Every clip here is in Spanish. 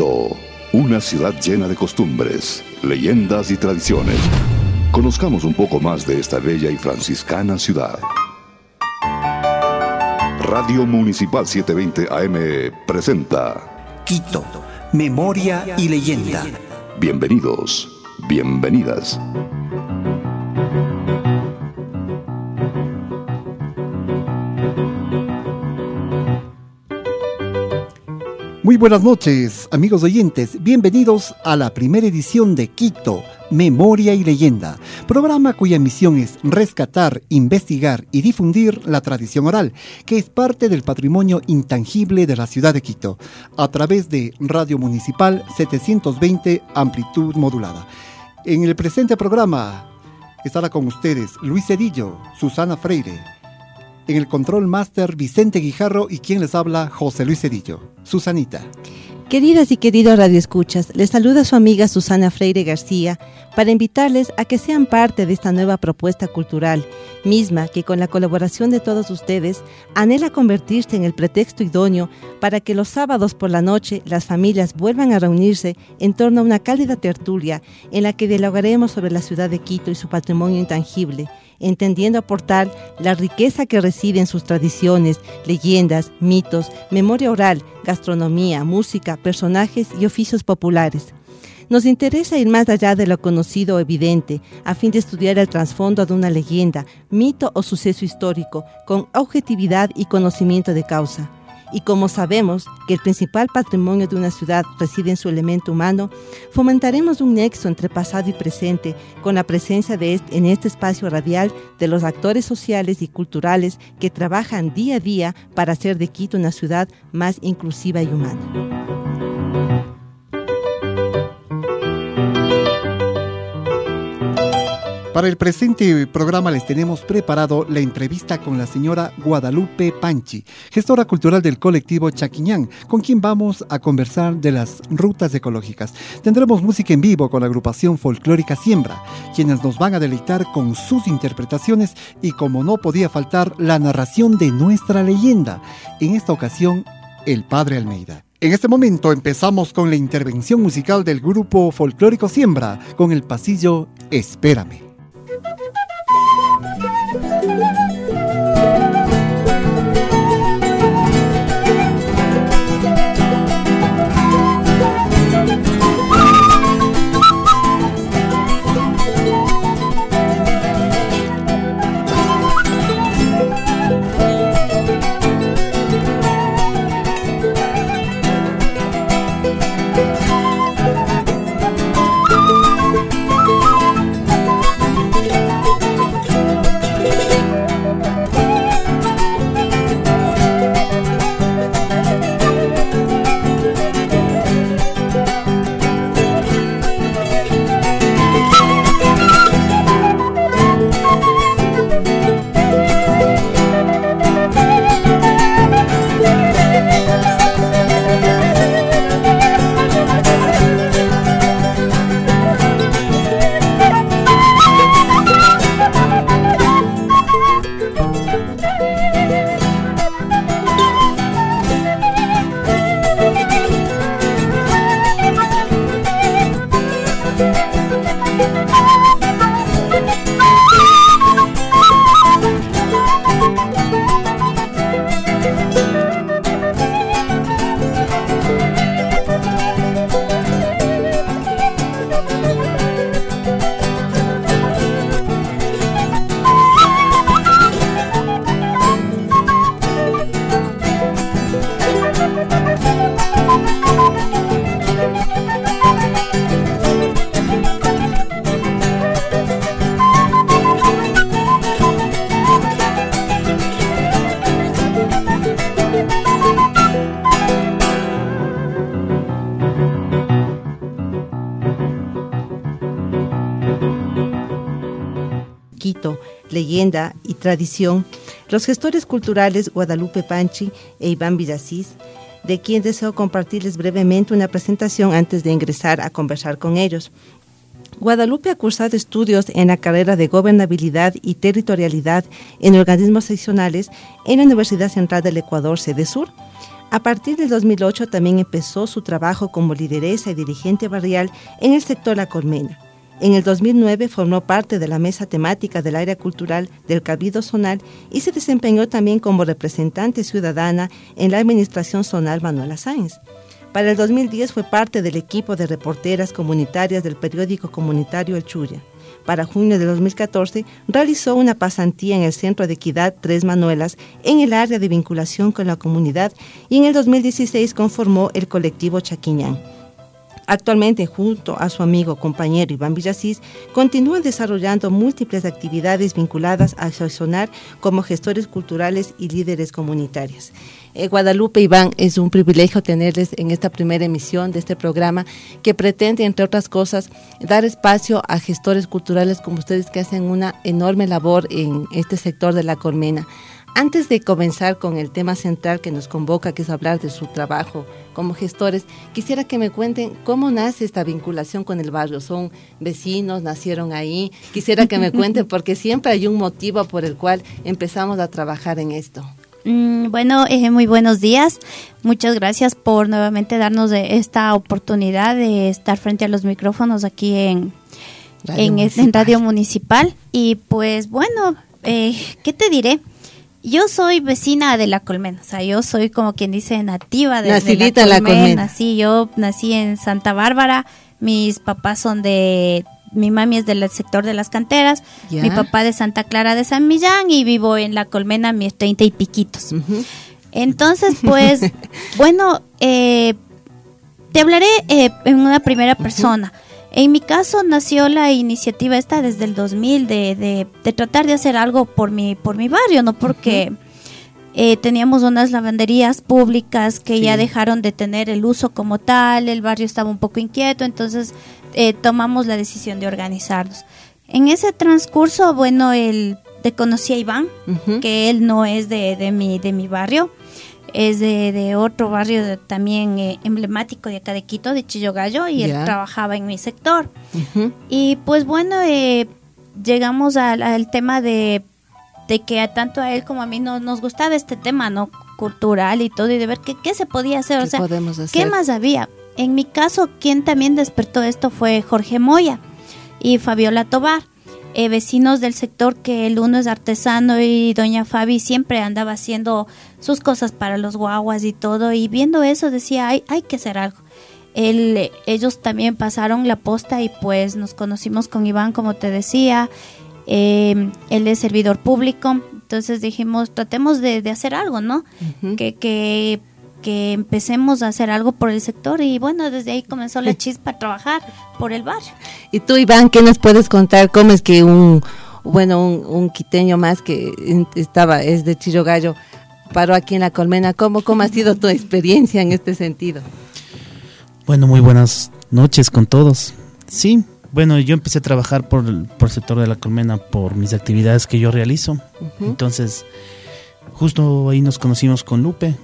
Quito, una ciudad llena de costumbres, leyendas y tradiciones. Conozcamos un poco más de esta bella y franciscana ciudad. Radio Municipal 720 AM presenta Quito, Memoria y Leyenda. Bienvenidos, bienvenidas. Muy buenas noches, amigos oyentes. Bienvenidos a la primera edición de Quito, Memoria y Leyenda, programa cuya misión es rescatar, investigar y difundir la tradición oral, que es parte del patrimonio intangible de la ciudad de Quito, a través de Radio Municipal 720 Amplitud Modulada. En el presente programa estará con ustedes Luis Cedillo, Susana Freire, en el control máster Vicente Guijarro y quien les habla José Luis Cedillo. Susanita. Queridas y queridos radioescuchas, les saluda su amiga Susana Freire García para invitarles a que sean parte de esta nueva propuesta cultural, misma que con la colaboración de todos ustedes anhela convertirse en el pretexto idóneo para que los sábados por la noche las familias vuelvan a reunirse en torno a una cálida tertulia en la que dialogaremos sobre la ciudad de Quito y su patrimonio intangible entendiendo aportar la riqueza que reside en sus tradiciones, leyendas, mitos, memoria oral, gastronomía, música, personajes y oficios populares. Nos interesa ir más allá de lo conocido o evidente, a fin de estudiar el trasfondo de una leyenda, mito o suceso histórico, con objetividad y conocimiento de causa. Y como sabemos que el principal patrimonio de una ciudad reside en su elemento humano, fomentaremos un nexo entre pasado y presente con la presencia de este, en este espacio radial de los actores sociales y culturales que trabajan día a día para hacer de Quito una ciudad más inclusiva y humana. Para el presente programa les tenemos preparado la entrevista con la señora Guadalupe Panchi, gestora cultural del colectivo Chaquiñán, con quien vamos a conversar de las rutas ecológicas. Tendremos música en vivo con la agrupación folclórica Siembra, quienes nos van a deleitar con sus interpretaciones y como no podía faltar, la narración de nuestra leyenda, en esta ocasión, el Padre Almeida. En este momento empezamos con la intervención musical del grupo folclórico Siembra con el pasillo Espérame. Thank you. Y tradición, los gestores culturales Guadalupe Panchi e Iván Villasís, de quien deseo compartirles brevemente una presentación antes de ingresar a conversar con ellos. Guadalupe ha cursado estudios en la carrera de Gobernabilidad y Territorialidad en Organismos Seccionales en la Universidad Central del Ecuador, sede sur. A partir del 2008 también empezó su trabajo como lideresa y dirigente barrial en el sector La Colmena. En el 2009 formó parte de la mesa temática del área cultural del Cabildo Zonal y se desempeñó también como representante ciudadana en la administración zonal Manuela Sáenz. Para el 2010 fue parte del equipo de reporteras comunitarias del periódico comunitario El Chuya. Para junio de 2014 realizó una pasantía en el Centro de Equidad Tres Manuelas en el área de vinculación con la comunidad y en el 2016 conformó el colectivo Chaquiñán. Actualmente, junto a su amigo compañero Iván Villasís, continúan desarrollando múltiples actividades vinculadas a Sonar como gestores culturales y líderes comunitarios. Eh, Guadalupe Iván, es un privilegio tenerles en esta primera emisión de este programa que pretende, entre otras cosas, dar espacio a gestores culturales como ustedes que hacen una enorme labor en este sector de la colmena. Antes de comenzar con el tema central que nos convoca, que es hablar de su trabajo como gestores, quisiera que me cuenten cómo nace esta vinculación con el barrio. ¿Son vecinos? ¿Nacieron ahí? Quisiera que me cuenten porque siempre hay un motivo por el cual empezamos a trabajar en esto. Mm, bueno, eh, muy buenos días. Muchas gracias por nuevamente darnos esta oportunidad de estar frente a los micrófonos aquí en Radio, en, Radio Municipal. Y pues bueno, eh, ¿qué te diré? Yo soy vecina de La Colmena, o sea, yo soy como quien dice nativa de, la, Colmena. Sí, yo nací en Santa Bárbara, mis papás son de, mi mami es del sector de las canteras, mi papá de Santa Clara de San Millán y vivo en La Colmena mis treinta y piquitos. Entonces, pues, bueno, eh, te hablaré eh, en una primera persona. En mi caso nació la iniciativa esta desde el 2000 de, de, tratar de hacer algo por mi, por mi barrio, ¿no? Porque eh, teníamos unas lavanderías públicas que ya dejaron de tener el uso como tal, el barrio estaba un poco inquieto, entonces eh, tomamos la decisión de organizarnos. En ese transcurso, bueno, el, te conocí a Iván, que él no es de, de, mi, de mi barrio es de, otro barrio también eh, emblemático de acá de Quito, de Chillogallo, y él trabajaba en mi sector. Y pues bueno, eh, llegamos al, tema de, que tanto a él como a mí no, nos gustaba este tema, ¿no? Cultural y todo, y de ver qué, qué se podía hacer, o sea, qué más había. En mi caso, quien también despertó esto fue Jorge Moya y Fabiola Tobar. Eh, vecinos del sector que el uno es artesano y doña Fabi siempre andaba haciendo sus cosas para los guaguas y todo y viendo eso decía hay, hay que hacer algo. ellos también pasaron la posta y pues nos conocimos con Iván como te decía, eh, él es servidor público, entonces dijimos tratemos de, hacer algo, ¿no? que, que que empecemos a hacer algo por el sector y bueno, desde ahí comenzó la chispa a trabajar por el barrio. Y tú, Iván, ¿qué nos puedes contar? ¿Cómo es que un, bueno, un, quiteño más que estaba, es de Chillogallo, paró aquí en La Colmena? ¿Cómo, ¿Cómo ha sido tu experiencia en este sentido? Bueno, muy buenas noches con todos. Sí, bueno, yo empecé a trabajar por el, por el sector de La Colmena por mis actividades que yo realizo. Entonces, justo ahí nos conocimos con Lupe,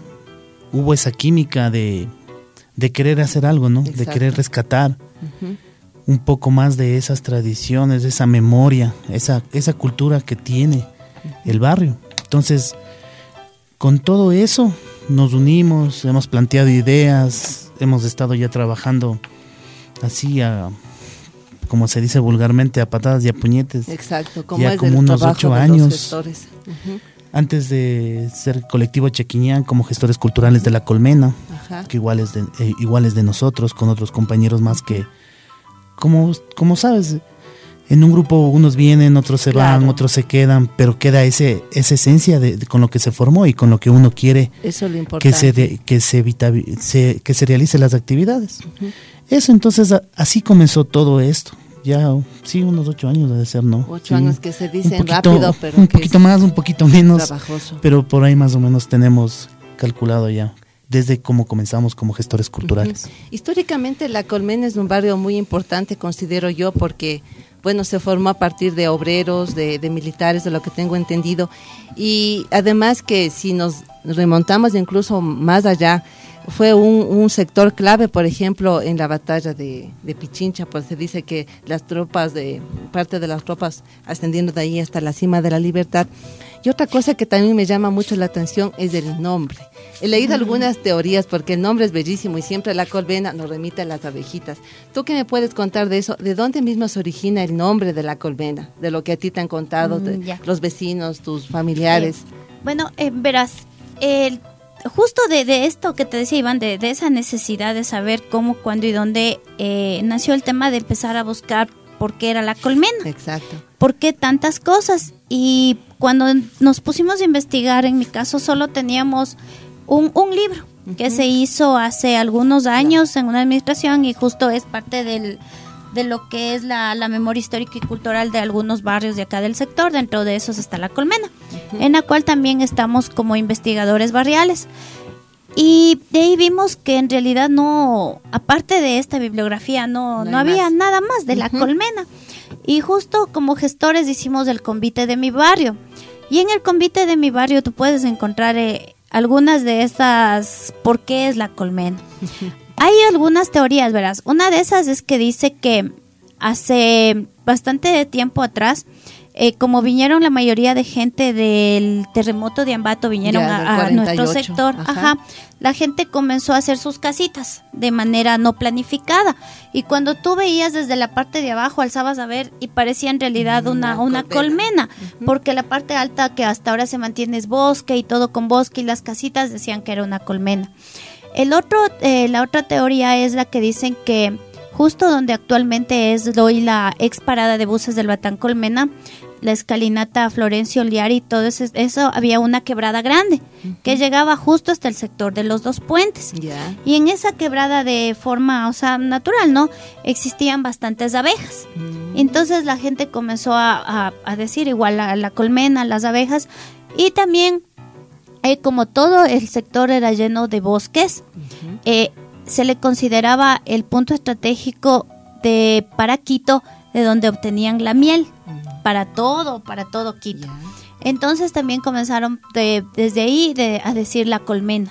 hubo esa química de, querer hacer algo, ¿no? De querer rescatar un poco más de esas tradiciones, esa memoria, esa, esa cultura que tiene el barrio. Entonces, con todo eso nos unimos, hemos planteado ideas, hemos estado ya trabajando así a, como se dice vulgarmente, a patadas y a puñetes. Exacto, como ya como unos ocho años antes de ser colectivo Chequiñán como gestores culturales de la Colmena, que iguales de, eh, iguales de nosotros, con otros compañeros más que, como, como sabes, en un grupo unos vienen, otros se van, otros se quedan, pero queda ese, esa esencia de, con lo que se formó y con lo que uno quiere que se, que se, que se realicen las actividades. Eso entonces así comenzó todo esto ya, sí, unos ocho años debe ser, ¿no? Ocho años que se dicen rápido, pero. Un poquito más, un poquito menos. Pero por ahí más o menos tenemos calculado ya desde cómo comenzamos como gestores culturales. Históricamente La Colmena es un barrio muy importante, considero yo, porque bueno, se formó a partir de obreros, de, de, militares, de lo que tengo entendido. Y además que si nos remontamos incluso más allá, fue un, sector clave, por ejemplo, en la batalla de, Pichincha, pues se dice que las tropas, de parte de las tropas ascendiendo de ahí hasta la cima de la libertad. Y otra cosa que también me llama mucho la atención es el nombre. He leído algunas teorías porque el nombre es bellísimo y siempre la colmena nos remite a las abejitas. ¿Tú qué me puedes contar de eso? ¿De dónde mismo se origina el nombre de la colmena? De lo que a ti te han contado, de mm, los vecinos, tus familiares. Eh, bueno, eh, verás, el justo de, esto que te decía Iván, de, esa necesidad de saber cómo, cuándo y dónde eh, nació el tema de empezar a buscar por qué era la colmena. Exacto. ¿Por qué tantas cosas? Y cuando nos pusimos a investigar, en mi caso solo teníamos un, libro que se hizo hace algunos años en una administración y justo es parte del, de lo que es la, memoria histórica y cultural de algunos barrios de acá del sector. Dentro de esos está la Colmena, en la cual también estamos como investigadores barriales. Y de ahí vimos que en realidad no, aparte de esta bibliografía, no, no, había nada más de la colmena. Y justo como gestores hicimos el convite de mi barrio. Y en el convite de mi barrio tú puedes encontrar eh, algunas de estas por qué es la colmena. Hay algunas teorías, verás. Una de esas es que dice que hace bastante tiempo atrás, eh, como vinieron la mayoría de gente del terremoto de Ambato, vinieron a, nuestro sector, ajá. la gente comenzó a hacer sus casitas de manera no planificada. Y cuando tú veías desde la parte de abajo, alzabas a ver y parecía en realidad una, una, colmena, porque la parte alta que hasta ahora se mantiene es bosque y todo con bosque y las casitas decían que era una colmena. El otro, eh, la otra teoría es la que dicen que justo donde actualmente es hoy la ex parada de buses del Batán Colmena, la escalinata Florencio Liari y todo eso, eso, había una quebrada grande que llegaba justo hasta el sector de los dos puentes. Y en esa quebrada de forma, o sea, natural, ¿no? Existían bastantes abejas. Mm. Entonces la gente comenzó a, decir igual a la colmena, las abejas y también eh, como todo el sector era lleno de bosques, eh, se le consideraba el punto estratégico de para Quito, de donde obtenían la miel, para todo, para todo Quito. Entonces también comenzaron desde ahí a decir la colmena.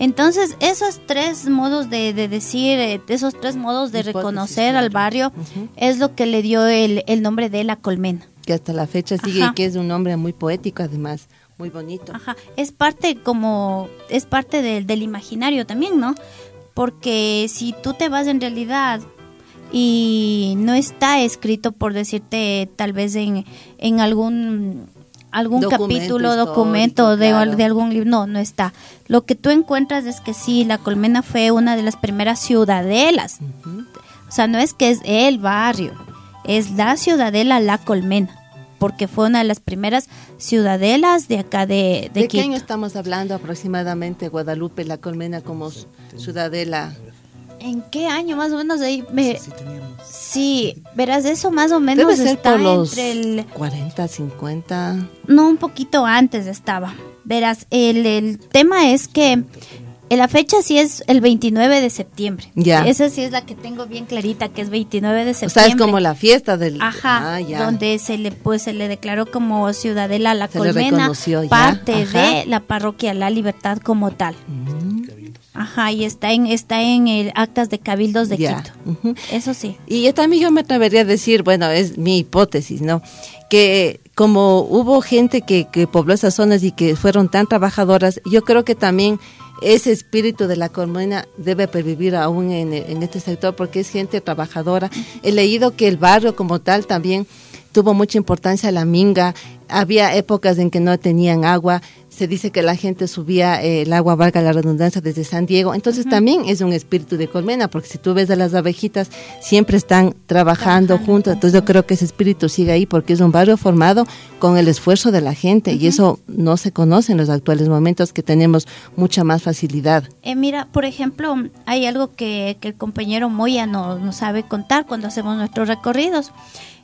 Entonces, esos tres modos de, decir, eh, esos tres modos de reconocer al barrio es lo que le dio el, nombre de la colmena. Que hasta la fecha sigue y que es un nombre muy poético además. Muy bonito. Ajá, es parte como, es parte del, del imaginario también, ¿no? Porque si tú te vas en realidad y no está escrito por decirte tal vez en, en algún algún capítulo, documento de, de, algún libro, no, no está. Lo que tú encuentras es que sí, la colmena fue una de las primeras ciudadelas. O sea, no es que es el barrio, es la ciudadela La Colmena porque fue una de las primeras ciudadelas de acá de, de, ¿De qué año estamos hablando aproximadamente Guadalupe, la Colmena como ciudadela? ¿En qué año más o menos ahí? Me, sí, verás, eso más o menos Debe ser por los el 40, 50. No, un poquito antes estaba. Verás, el, el tema es que la fecha sí es el 29 de septiembre. Ya. Esa sí es la que tengo bien clarita, que es 29 de septiembre. O sea, es como la fiesta del... Ajá, ah, donde se le, pues, se le declaró como ciudadela La Colmena, parte de la parroquia La Libertad como tal. Mm. Ajá, y está en está en el actas de cabildos de Quito. Eso sí. Y yo también yo me atrevería a decir, bueno, es mi hipótesis, ¿no? Que como hubo gente que, que pobló esas zonas y que fueron tan trabajadoras, yo creo que también ese espíritu de la colmena debe pervivir aún en, en, este sector porque es gente trabajadora. He leído que el barrio como tal también tuvo mucha importancia la minga, había épocas en que no tenían agua, se dice que la gente subía eh, el agua, valga la redundancia, desde San Diego. Entonces también es un espíritu de colmena, porque si tú ves a las abejitas, siempre están trabajando, juntos. Entonces yo creo que ese espíritu sigue ahí porque es un barrio formado con el esfuerzo de la gente y eso no se conoce en los actuales momentos que tenemos mucha más facilidad. Eh, mira, por ejemplo, hay algo que, el compañero Moya no, nos sabe contar cuando hacemos nuestros recorridos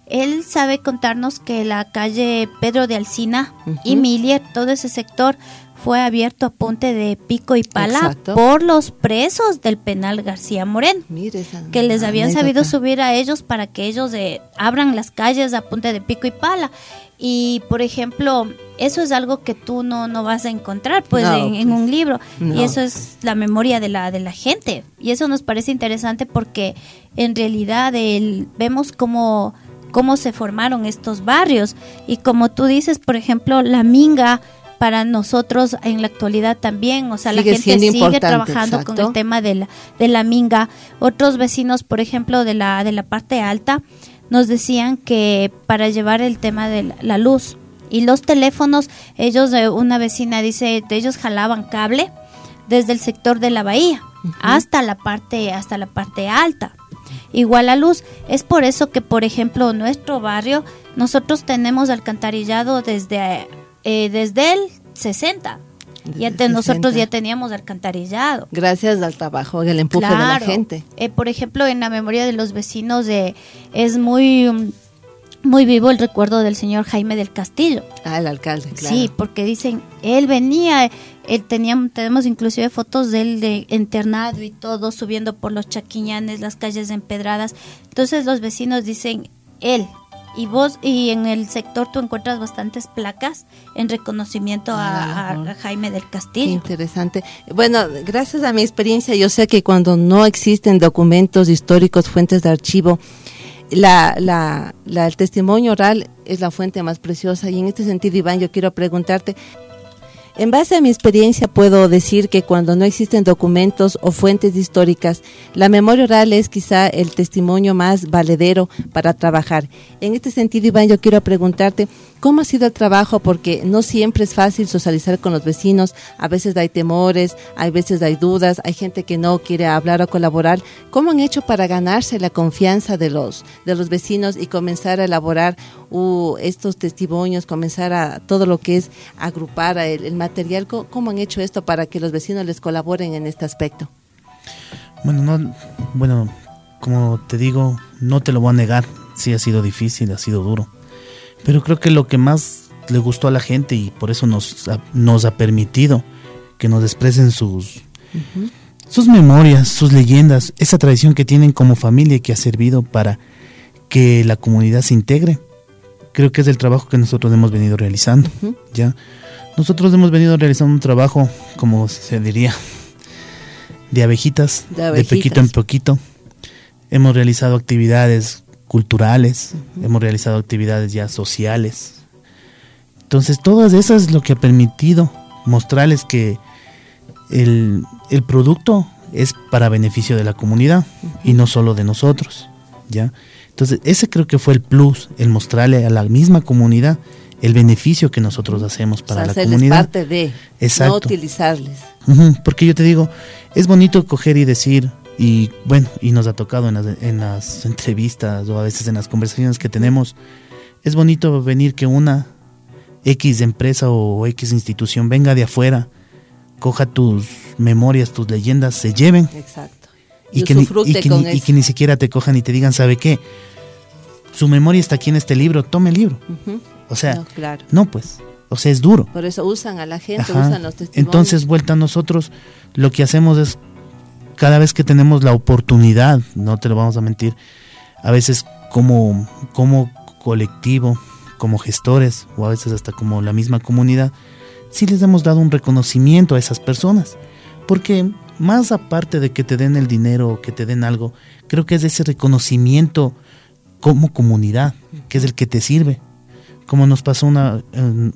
él sabe contarnos que la calle Pedro de Alcina y Milier, todo ese sector, fue abierto a punte de pico y pala por los presos del penal García Moreno, que les habían sabido subir a ellos para que ellos eh, abran las calles a punte de pico y pala. Y, por ejemplo, eso es algo que tú no, no vas a encontrar pues, en, pues, un libro. Y eso es la memoria de la, de la gente. Y eso nos parece interesante porque en realidad el, vemos cómo, cómo se formaron estos barrios. Y como tú dices, por ejemplo, la minga para nosotros en la actualidad también, o sea, la gente sigue trabajando con el tema de la, de la minga. Otros vecinos, por ejemplo, de la, de la parte alta, nos decían que para llevar el tema de la luz y los teléfonos, ellos, de una vecina dice, ellos jalaban cable desde el sector de la bahía hasta la parte, hasta la parte alta. Igual la luz. Es por eso que, por ejemplo, nuestro barrio, nosotros tenemos alcantarillado desde, eh, desde el 60 ya nosotros ya teníamos alcantarillado. Gracias al trabajo, al empuje de la gente. Eh, por ejemplo, en la memoria de los vecinos de, es muy muy vivo el recuerdo del señor Jaime del Castillo. Ah, el alcalde, claro. Sí, porque dicen, él venía, él teníamos, tenemos inclusive fotos de él de internado y todo, subiendo por los chaquiñanes, las calles empedradas. Entonces los vecinos dicen, él, y vos, y en el sector tú encuentras bastantes placas en reconocimiento a, ah, Jaime del Castillo. interesante. Bueno, gracias a mi experiencia, yo sé que cuando no existen documentos históricos, fuentes de archivo, la, la, el testimonio oral es la fuente más preciosa y en este sentido, Iván, yo quiero preguntarte, en base a mi experiencia puedo decir que cuando no existen documentos o fuentes históricas, la memoria oral es quizá el testimonio más valedero para trabajar. En este sentido, Iván, yo quiero preguntarte, ¿Cómo ha sido el trabajo? Porque no siempre es fácil socializar con los vecinos, a veces hay temores, hay veces hay dudas, hay gente que no quiere hablar o colaborar. ¿Cómo han hecho para ganarse la confianza de los, de los vecinos y comenzar a elaborar uh, estos testimonios, comenzar a todo lo que es agrupar el, material? ¿Cómo, han hecho esto para que los vecinos les colaboren en este aspecto? Bueno, no, bueno, como te digo, no te lo voy a negar, sí ha sido difícil, ha sido duro pero creo que lo que más le gustó a la gente y por eso nos ha, nos ha permitido que nos expresen sus, sus memorias, sus leyendas, esa tradición que tienen como familia y que ha servido para que la comunidad se integre. Creo que es el trabajo que nosotros hemos venido realizando. ¿ya? Nosotros hemos venido realizando un trabajo, como se diría, de abejitas, de, de poquito en poquito. Hemos realizado actividades culturales, hemos realizado actividades ya sociales. Entonces, todas esas es lo que ha permitido mostrarles que el, producto es para beneficio de la comunidad y no solo de nosotros, ¿ya? Entonces, ese creo que fue el plus, el mostrarle a la misma comunidad el beneficio que nosotros hacemos para la comunidad. parte de, no utilizarles. porque yo te digo, es bonito coger y decir, y bueno, y nos ha tocado en las, entrevistas o a veces en las conversaciones que tenemos, es bonito venir que una X empresa o X institución venga de afuera, coja tus memorias, tus leyendas, se lleven. Exacto. Y, que, ni, que, ni, siquiera te cojan y te digan, ¿sabe qué? Su memoria está aquí en este libro, tome el libro. O sea, no, pues. O sea, es duro. Por eso usan a la gente, usan los testimonios. Entonces, vuelta a nosotros, lo que hacemos es cada vez que tenemos la oportunidad, no te lo vamos a mentir, a veces como, como colectivo, como gestores o a veces hasta como la misma comunidad, sí les hemos dado un reconocimiento a esas personas. Porque más aparte de que te den el dinero o que te den algo, creo que es ese reconocimiento como comunidad, que es el que te sirve. Como nos pasó una,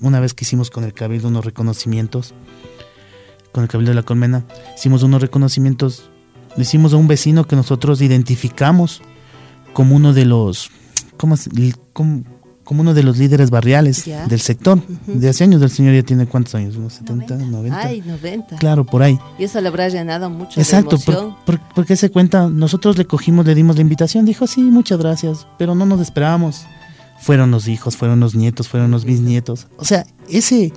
una vez que hicimos con el Cabildo unos reconocimientos, con el Cabildo de la Colmena, hicimos unos reconocimientos le hicimos a un vecino que nosotros identificamos como uno de los, como, como, uno de los líderes barriales del sector. De hace años, el señor ya tiene cuántos años, unos 70, 90. Ay, 90. Claro, por ahí. Y eso le habrá llenado mucho. Exacto, de porque se cuenta, nosotros le cogimos, le dimos la invitación, dijo, sí, muchas gracias, pero no nos esperábamos. Fueron los hijos, fueron los nietos, fueron los bisnietos. O sea, ese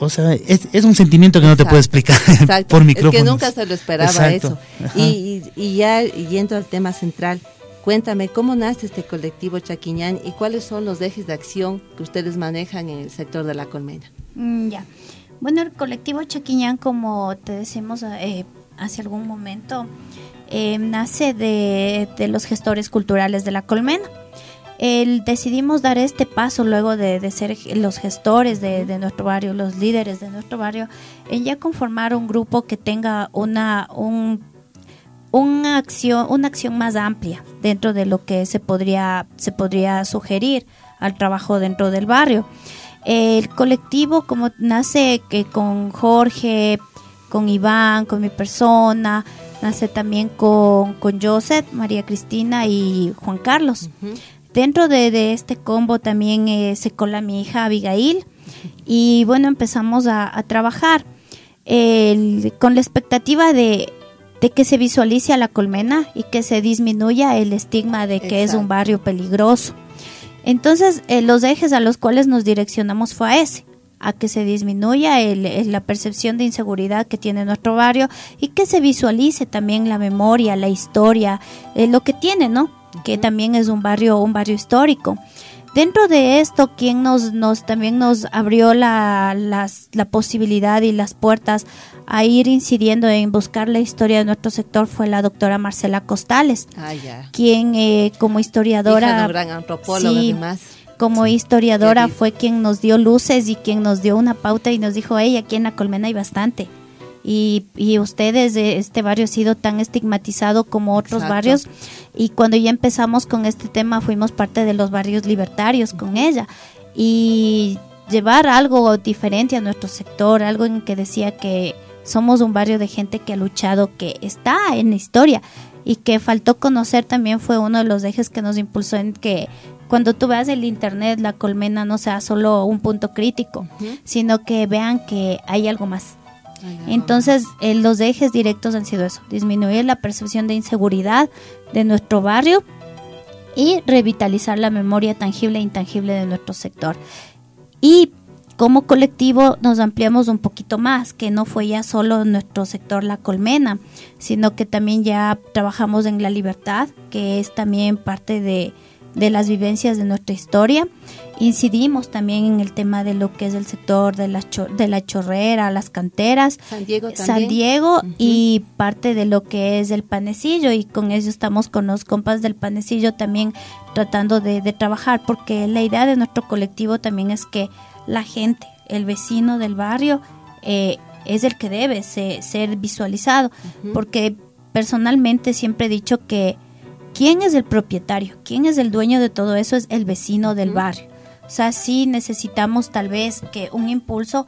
o sea, es, un sentimiento que no te puedo explicar por micrófono. Es que nunca se lo esperaba eso. Y, y, ya yendo al tema central, Cuéntame, ¿cómo nace este colectivo Chaquiñán y cuáles son los ejes de acción que ustedes manejan en el sector de la colmena? Mm, ya. Bueno, el colectivo Chaquiñán, como te decimos eh, hace algún momento, eh, nace de, los gestores culturales de la colmena. El, decidimos dar este paso luego de, ser los gestores de, nuestro barrio, los líderes de nuestro barrio, en ya conformar un grupo que tenga una, una, acción, una acción más amplia dentro de lo que se podría, se podría sugerir al trabajo dentro del barrio. El colectivo como nace que con Jorge, con Iván, con mi persona, nace también con, con Joseph, María Cristina y Juan Carlos. Dentro de, este combo también eh, se cola mi hija Abigail y bueno, empezamos a, trabajar con la expectativa de, que se visualice a la colmena y que se disminuya el estigma de que es un barrio peligroso. Entonces, eh, los ejes a los cuales nos direccionamos fue a ese, a que se disminuya el, la percepción de inseguridad que tiene nuestro barrio y que se visualice también la memoria, la historia, eh, lo que tiene, ¿no? Que también es un barrio, un barrio histórico. Dentro de esto, quien nos, nos también nos abrió la, la posibilidad y las puertas a ir incidiendo en buscar la historia de nuestro sector fue la doctora Marcela Costales, ah, quien eh, como historiadora, gran antropóloga además. como historiadora fue quien nos dio luces y quien nos dio una pauta y nos dijo, hey, aquí en la colmena hay bastante. Y, y ustedes, este barrio ha sido tan estigmatizado como otros barrios. Y cuando ya empezamos con este tema, fuimos parte de los barrios libertarios con ella. Y llevar algo diferente a nuestro sector, algo en que decía que somos un barrio de gente que ha luchado, que está en la historia y que faltó conocer también fue uno de los ejes que nos impulsó en que cuando tú veas el internet, la colmena no sea solo un punto crítico, sino que vean que hay algo más. Entonces, eh, los ejes directos han sido eso, disminuir la percepción de inseguridad de nuestro barrio y revitalizar la memoria tangible e intangible de nuestro sector. Y como colectivo nos ampliamos un poquito más, que no fue ya solo nuestro sector La Colmena, sino que también ya trabajamos en la libertad, que es también parte de, las vivencias de nuestra historia. Incidimos también en el tema de lo que es el sector de la, de la chorrera, las canteras, San Diego, San Diego y parte de lo que es el panecillo y con eso estamos con los compas del panecillo también tratando de, de trabajar porque la idea de nuestro colectivo también es que la gente, el vecino del barrio, eh, es el que debe ser, visualizado, porque personalmente siempre he dicho que quién es el propietario, quién es el dueño de todo eso es el vecino del barrio. O sea, sí necesitamos tal vez que un impulso,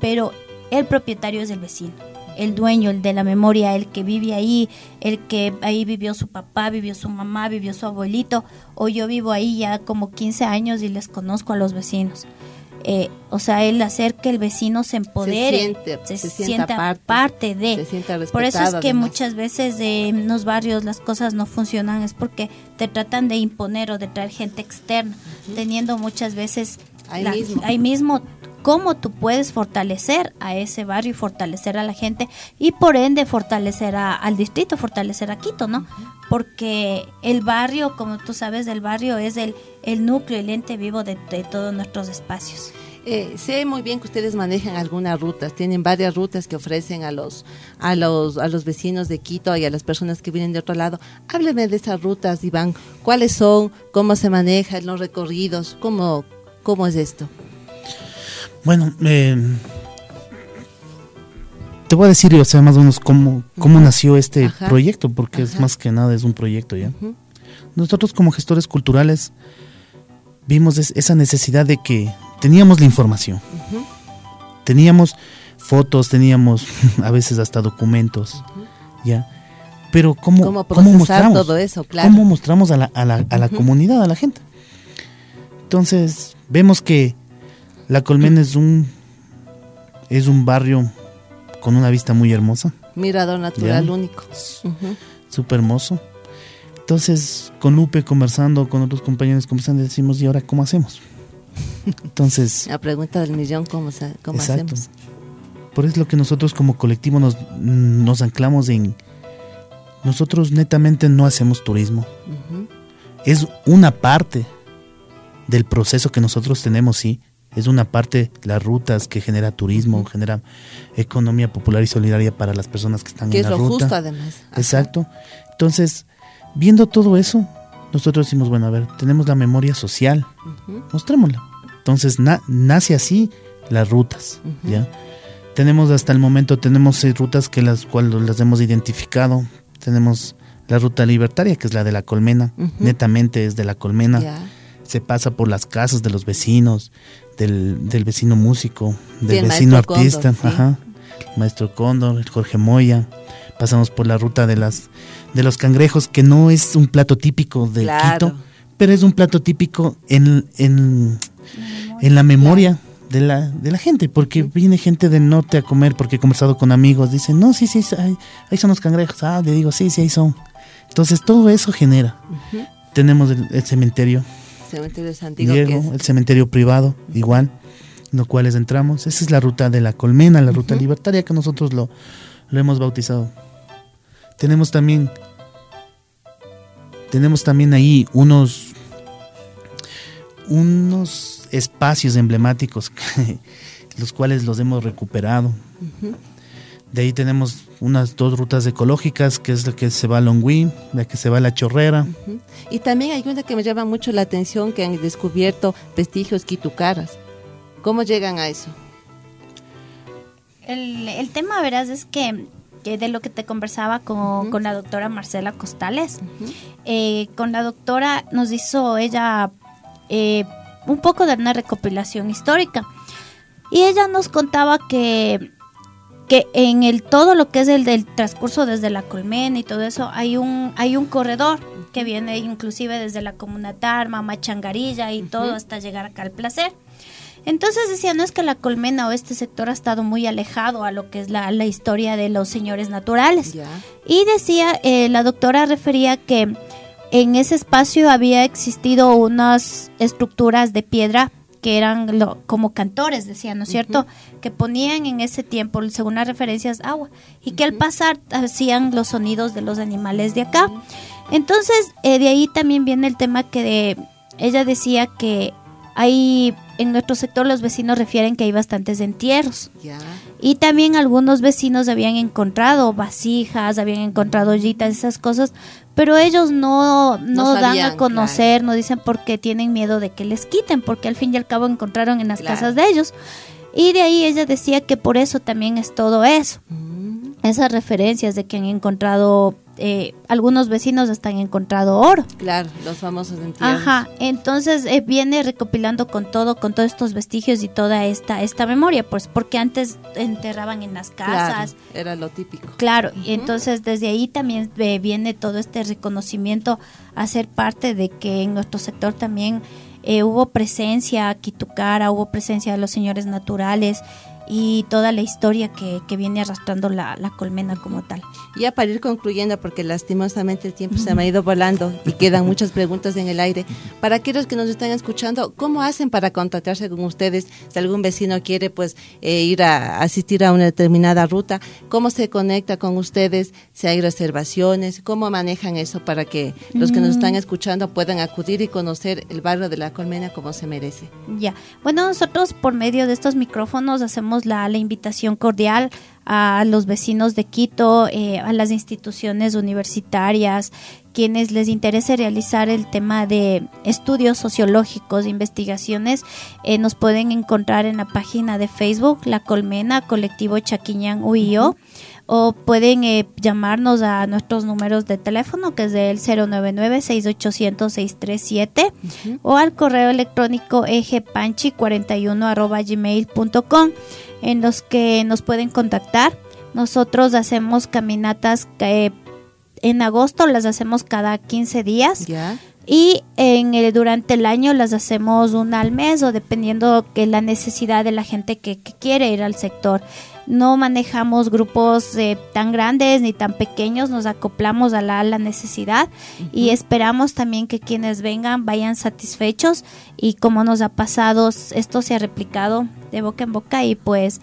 pero el propietario es el vecino, el dueño, el de la memoria, el que vive ahí, el que ahí vivió su papá, vivió su mamá, vivió su abuelito, o yo vivo ahí ya como 15 años y les conozco a los vecinos. Eh, o sea, el hacer que el vecino se empodere, se, sienta, parte, de. Por eso es que muchas veces en los barrios las cosas no funcionan, es porque te tratan de imponer o de traer gente externa, teniendo muchas veces ahí, mismo. ahí mismo cómo tú puedes fortalecer a ese barrio fortalecer a la gente y por ende fortalecer al distrito, fortalecer a Quito, ¿no? Porque el barrio, como tú sabes, el barrio es el, el núcleo, el ente vivo de, todos nuestros espacios. Eh, sé muy bien que ustedes manejan algunas rutas, tienen varias rutas que ofrecen a los, a los, a los vecinos de Quito y a las personas que vienen de otro lado. Hábleme de esas rutas, Iván. ¿Cuáles son? ¿Cómo se manejan los recorridos? ¿Cómo, cómo es esto? Bueno, eh, te voy a decir, o sea, más o menos cómo, cómo nació este proyecto, porque es más que nada es un proyecto ya. Nosotros como gestores culturales vimos esa necesidad de que teníamos la información, teníamos fotos, teníamos a veces hasta documentos, ya. Pero cómo, ¿Cómo, mostramos todo eso, claro. cómo mostramos a la, a la, a la comunidad, a la gente. Entonces vemos que la Colmena es un es un barrio con una vista muy hermosa. Mirador natural único. Súper hermoso. Entonces, con Lupe conversando, con otros compañeros conversando, decimos, ¿y ahora cómo hacemos? Entonces... La pregunta del millón, ¿cómo, cómo hacemos? Por eso es lo que nosotros como colectivo nos, nos anclamos en... Nosotros netamente no hacemos turismo. es una parte del proceso que nosotros tenemos, sí. Es una parte, las rutas que genera turismo, genera economía popular y solidaria para las personas que están que en es la lo ruta. justo además. Exacto. Entonces, viendo todo eso, nosotros decimos, bueno, a ver, tenemos la memoria social, Ujú. mostrémosla. Entonces, na- nace así las rutas. ¿ya? Tenemos hasta el momento, tenemos seis rutas que las cuales las hemos identificado. Tenemos la ruta libertaria, que es la de la colmena, netamente es de la colmena. Se pasa por las casas de los vecinos, del, del vecino músico, del Sí, vecino artista, sí. ajá, el maestro Cóndor, el Jorge Moya. Pasamos por la ruta de las de los cangrejos, que no es un plato típico de Claro. Quito, pero es un plato típico en, en, en la memoria de la, de la gente, porque viene gente del norte a comer, porque he conversado con amigos, dicen, no, sí, sí, ahí, ahí son los cangrejos, ah, le digo, sí, sí, ahí son. Entonces todo eso genera. Tenemos el, el cementerio Cementerio de Santiago, Diego, es el cementerio privado, igual, en los cuales entramos. Esa es la ruta de la colmena, la ruta libertaria que nosotros lo, lo hemos bautizado. Tenemos también, tenemos también ahí unos, unos espacios emblemáticos, que- los cuales los hemos recuperado. De ahí tenemos unas dos rutas ecológicas, que es la que se va a Longwy, la que se va a La Chorrera. Y también hay una que me llama mucho la atención, que han descubierto vestigios quitucaras. ¿Cómo llegan a eso? El, el tema, verás, es que, que de lo que te conversaba con, con la doctora Marcela Costales, eh, con la doctora nos hizo ella eh, un poco de una recopilación histórica. Y ella nos contaba que, que en el todo lo que es el del transcurso desde la colmena y todo eso, hay un, hay un corredor que viene inclusive desde la comuna Tarma, Machangarilla y todo hasta llegar acá al placer. Entonces decía, no es que la colmena o este sector ha estado muy alejado a lo que es la, la historia de los señores naturales. Y decía, eh, la doctora refería que en ese espacio había existido unas estructuras de piedra que eran lo- como cantores, decía, ¿no es cierto? Que ponían en ese tiempo, según las referencias, agua. Y que al pasar hacían los sonidos de los animales de acá. Entonces, eh, de ahí también viene el tema que de, ella decía que hay, en nuestro sector los vecinos refieren que hay bastantes entierros. Y también algunos vecinos habían encontrado vasijas, habían encontrado ollitas, esas cosas, pero ellos no, no, No dan a conocer, no dicen porque tienen miedo de que les quiten, porque al fin y al cabo encontraron en las Claro. casas de ellos. Y de ahí ella decía que por eso también es todo eso. Mm, Esas referencias de que han encontrado, eh, algunos vecinos hasta han encontrado oro. Claro, los famosos entierros. Ajá, entonces eh, viene recopilando con todo, con todos estos vestigios y toda esta, esta memoria, pues porque antes enterraban en las Claro, casas, era lo típico. Claro, y entonces desde ahí también eh, viene todo este reconocimiento a ser parte de que en nuestro sector también eh, hubo presencia quitucara, hubo presencia de los señores naturales y toda la historia que, que viene arrastrando la, la colmena como tal. Ya para ir concluyendo, porque lastimosamente el tiempo se me ha ido volando y quedan muchas preguntas en el aire. Para aquellos que nos están escuchando, ¿cómo hacen para contactarse con ustedes? Si algún vecino quiere pues eh, ir a asistir a una determinada ruta, ¿cómo se conecta con ustedes? Si hay reservaciones, ¿cómo manejan eso para que los que nos están escuchando puedan acudir y conocer el barrio de la Colmena como se merece? Ya, bueno, nosotros por medio de estos micrófonos hacemos la, la invitación cordial a los vecinos de Quito, eh, a las instituciones universitarias, quienes les interese realizar el tema de estudios sociológicos, investigaciones, eh, nos pueden encontrar en la página de Facebook La Colmena, Colectivo Chaquiñán UIO, o pueden eh, llamarnos a nuestros números de teléfono, que es del 099-6800-637, o al correo electrónico ejepanchi41 en los que nos pueden contactar. Nosotros hacemos caminatas que en agosto las hacemos cada 15 días y en el, durante el año las hacemos una al mes o dependiendo que la necesidad de la gente que, que quiere ir al sector. No manejamos grupos eh, tan grandes ni tan pequeños, nos acoplamos a la, a la necesidad y esperamos también que quienes vengan vayan satisfechos y como nos ha pasado, esto se ha replicado de boca en boca y pues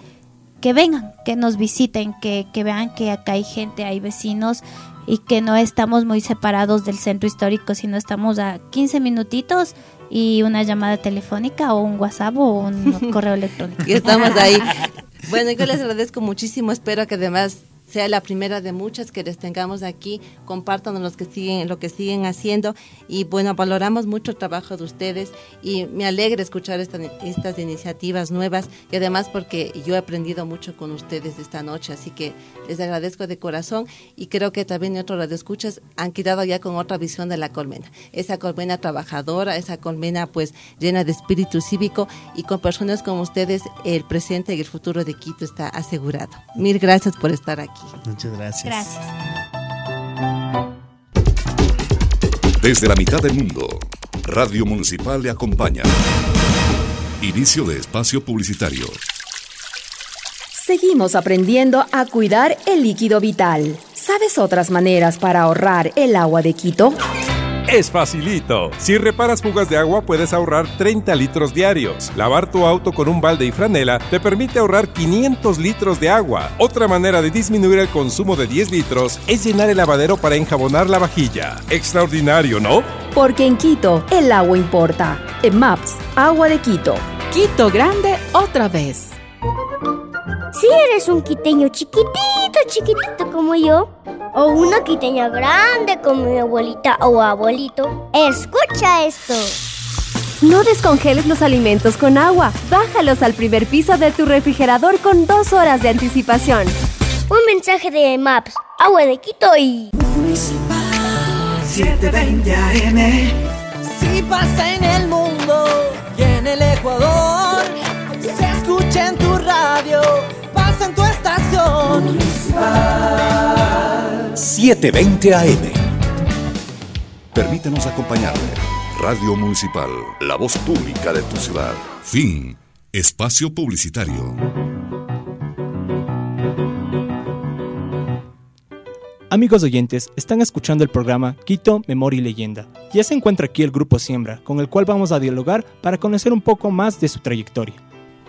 que vengan, que nos visiten, que, que vean que acá hay gente, hay vecinos y que no estamos muy separados del centro histórico, sino estamos a 15 minutitos y una llamada telefónica o un WhatsApp o un correo electrónico. Y estamos ahí. Bueno, yo les agradezco muchísimo, espero que además sea la primera de muchas que les tengamos aquí. Compartan los que siguen, lo que siguen haciendo. Y bueno, valoramos mucho el trabajo de ustedes y me alegra escuchar estas iniciativas nuevas y además porque yo he aprendido mucho con ustedes esta noche. Así que les agradezco de corazón y creo que también otros radioescuchas han quedado ya con otra visión de la colmena. Esa colmena trabajadora, esa colmena pues llena de espíritu cívico y con personas como ustedes el presente y el futuro de Quito está asegurado. Mil gracias por estar aquí. Muchas gracias. Gracias. Desde la mitad del mundo, Radio Municipal le acompaña. Inicio de espacio publicitario. Seguimos aprendiendo a cuidar el líquido vital. ¿Sabes otras maneras para ahorrar el agua de Quito? Es facilito. Si reparas fugas de agua puedes ahorrar 30 litros diarios. Lavar tu auto con un balde y franela te permite ahorrar 500 litros de agua. Otra manera de disminuir el consumo de 10 litros es llenar el lavadero para enjabonar la vajilla. Extraordinario, ¿no? Porque en Quito el agua importa. En MAPS, agua de Quito. Quito grande otra vez. Si eres un quiteño chiquitito, chiquitito como yo, o una quiteña grande como mi abuelita o abuelito, escucha esto. No descongeles los alimentos con agua. Bájalos al primer piso de tu refrigerador con dos horas de anticipación. Un mensaje de Maps, agua de Quito y... Municipal 720 AM. Si pasa en el mundo y en el Ecuador, se escucha en tu radio, estación. Municipal 720 AM. Permítanos acompañarle. Radio Municipal, la voz pública de tu ciudad. Fin. Espacio publicitario. Amigos oyentes, están escuchando el programa Quito, Memoria y Leyenda. Ya se encuentra aquí el grupo Siembra, con el cual vamos a dialogar para conocer un poco más de su trayectoria.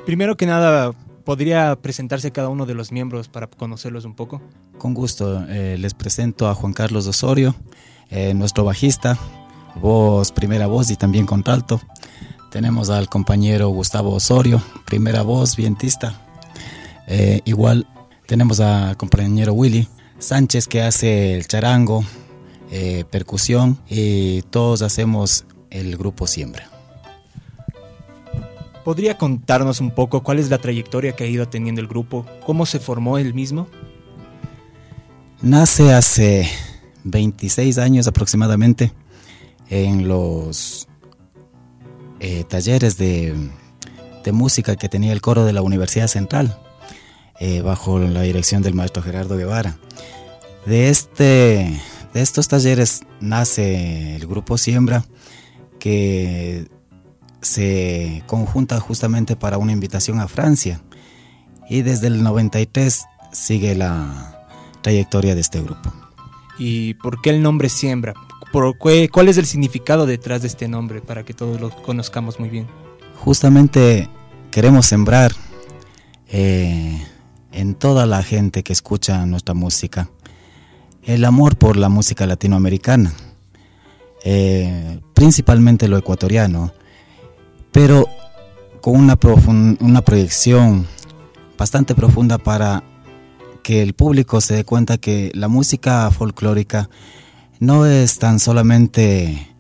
Primero que nada, ¿podría presentarse cada uno de los miembros para conocerlos un poco? Con gusto, eh, les presento a Juan Carlos Osorio, eh, nuestro bajista, voz, primera voz y también contralto. Tenemos al compañero Gustavo Osorio, primera voz, vientista. Eh, igual tenemos al compañero Willy Sánchez que hace el charango, percusión y todos hacemos el grupo Siembra. ¿Podría contarnos un poco cuál es la trayectoria que ha ido teniendo el grupo? ¿Cómo se formó el mismo? Nace hace 26 años aproximadamente en los eh, talleres de, de, música que tenía el coro de la Universidad Central, eh, bajo la dirección del maestro Gerardo Guevara. De, este, de estos talleres nace el grupo Siembra, que se conjunta justamente para una invitación a Francia. Y desde el 93 sigue la trayectoria de este grupo. ¿Y por qué el nombre Siembra? ¿Por qué, ¿Cuál es el significado detrás de este nombre para que todos lo conozcamos muy bien? Justamente queremos sembrar eh, en toda la gente que escucha nuestra música el amor por la música latinoamericana, eh, principalmente lo ecuatoriano, pero con una, una proyección bastante profunda para que el público se dé cuenta que la música folclórica no es tan solamente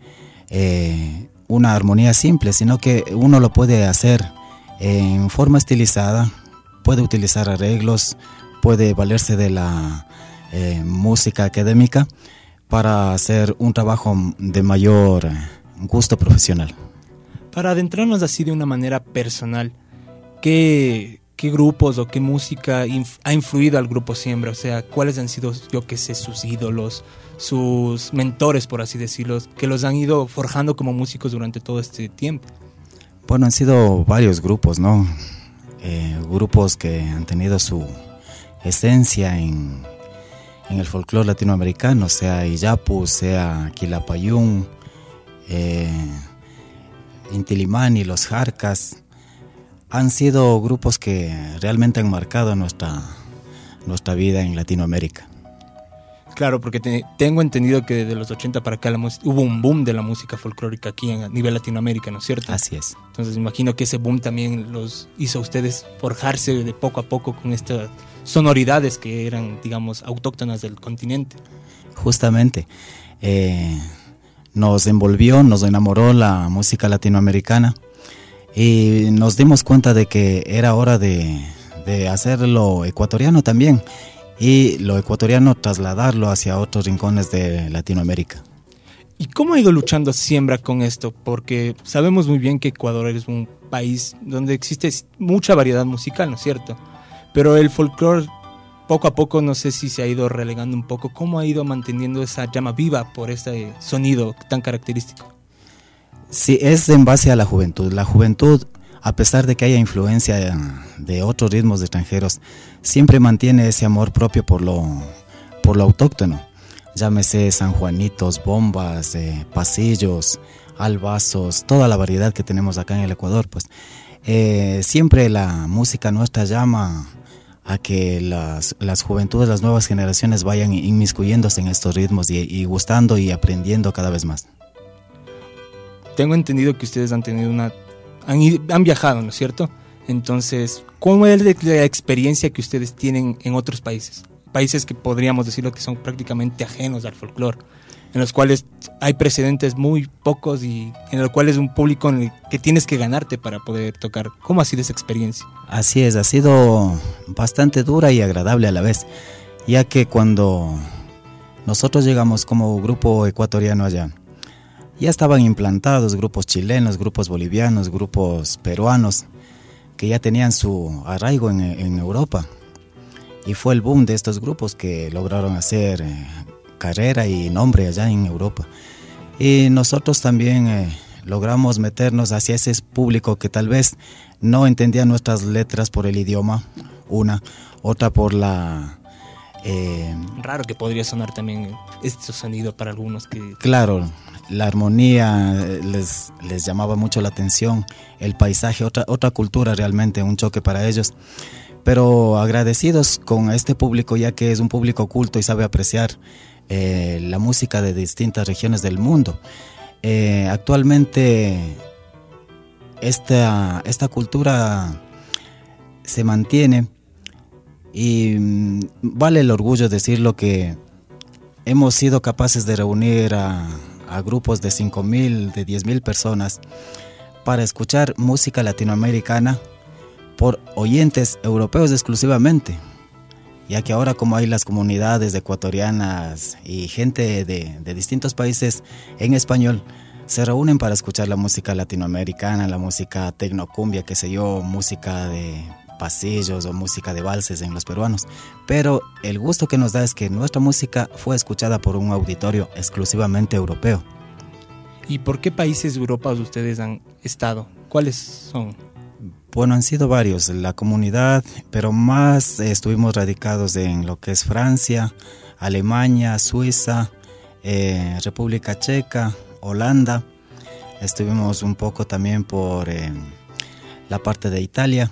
eh, una armonía simple, sino que uno lo puede hacer en forma estilizada, puede utilizar arreglos, puede valerse de la eh, música académica para hacer un trabajo de mayor gusto profesional. Para adentrarnos así de una manera personal, ¿qué, qué grupos o qué música ha influido al grupo Siembra? O sea, ¿cuáles han sido, yo qué sé, sus ídolos, sus mentores, por así decirlo, que los han ido forjando como músicos durante todo este tiempo? Bueno, han sido varios grupos, ¿no? Eh, grupos que han tenido su esencia en, en el folclore latinoamericano, sea Iyapu, sea Quilapayún, eh, Intilimani, los Jarcas. han sido grupos que realmente han marcado nuestra, nuestra vida en Latinoamérica. Claro, porque tengo entendido que desde los 80 para acá hubo un boom de la música folclórica aquí en, a nivel Latinoamérica, ¿no es cierto? Así es. Entonces imagino que ese boom también los hizo a ustedes forjarse de poco a poco con estas sonoridades que eran, digamos, autóctonas del continente. Justamente. Eh, nos envolvió, nos enamoró la música latinoamericana y nos dimos cuenta de que era hora de, de hacerlo ecuatoriano también y lo ecuatoriano trasladarlo hacia otros rincones de Latinoamérica. ¿Y cómo ha ido luchando Siembra con esto? Porque sabemos muy bien que Ecuador es un país donde existe mucha variedad musical, ¿no es cierto? Pero el folclore poco a poco no sé si se ha ido relegando un poco. ¿Cómo ha ido manteniendo esa llama viva por ese sonido tan característico? Sí, es en base a la juventud. La juventud a pesar de que haya influencia de otros ritmos extranjeros, siempre mantiene ese amor propio por lo, por lo autóctono. Llámese San Juanitos, bombas, eh, pasillos, albazos, toda la variedad que tenemos acá en el Ecuador, pues eh, siempre la música nuestra llama a que las, las, juventudes, las nuevas generaciones vayan inmiscuyéndose en estos ritmos y, y gustando y aprendiendo cada vez más. Tengo entendido que ustedes han tenido una han, viajado, ¿no es cierto? Entonces, ¿cómo es la experiencia que ustedes tienen en otros países? Países que podríamos decirlo que son prácticamente ajenos al folclore, en los cuales hay precedentes muy pocos y en los cuales es un público en el que tienes que ganarte para poder tocar. ¿Cómo ha sido esa experiencia? Así es, ha sido bastante dura y agradable a la vez, ya que cuando nosotros llegamos como grupo ecuatoriano allá, ya estaban implantados grupos chilenos, grupos bolivianos, grupos peruanos, que ya tenían su arraigo en, Europa. Y fue el boom de estos grupos que lograron hacer eh, carrera y nombre allá en Europa. Y nosotros también eh, logramos meternos hacia ese público que tal vez no entendía nuestras letras por el idioma, una, otra por la... Eh, Raro que podría sonar también este sonido para algunos que... Claro, la armonía eh, les, les llamaba mucho la atención, el paisaje, otra, otra cultura realmente, un choque para ellos. Pero agradecidos con este público, ya que es un público culto y sabe apreciar eh, la música de distintas regiones del mundo. Eh, actualmente esta, esta cultura se mantiene y mm, vale el orgullo decirlo que hemos sido capaces de reunir a grupos de 5.000, de 10.000 personas para escuchar música latinoamericana por oyentes europeos exclusivamente, ya que ahora como hay las comunidades ecuatorianas y gente de, de distintos países en español, se reúnen para escuchar la música latinoamericana, la música tecnocumbia, que sé yo, música de pasillos o música de valses en los peruanos. Pero el gusto que nos da es que nuestra música fue escuchada por un auditorio exclusivamente europeo. ¿Y por qué países de Europa ustedes han estado? ¿Cuáles son? Bueno, han sido varios, la comunidad, pero más estuvimos radicados en lo que es Francia, Alemania, Suiza, eh, República Checa, Holanda. Estuvimos un poco también por eh, la parte de Italia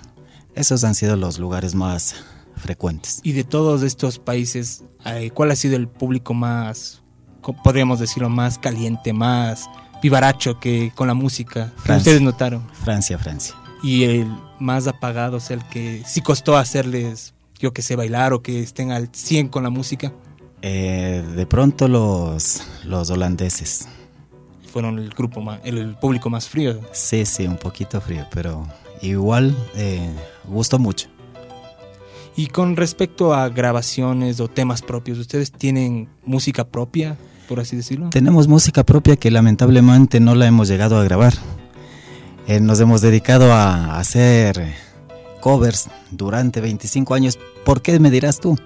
esos han sido los lugares más frecuentes. Y de todos estos países, eh, ¿cuál ha sido el público más, podríamos decirlo, más caliente, más vivaracho que con la música? Francia. ustedes notaron. Francia, Francia. Y el más apagado es el que sí costó hacerles, yo que sé, bailar o que estén al 100 con la música. Eh, de pronto los, los holandeses. Fueron el grupo más, el público más frío. Sí, sí, un poquito frío, pero igual eh, gustó mucho. Y con respecto a grabaciones o temas propios, ¿ustedes tienen música propia, por así decirlo? Tenemos música propia que lamentablemente no la hemos llegado a grabar. Eh, nos hemos dedicado a hacer covers durante 25 años. ¿Por qué me dirás tú?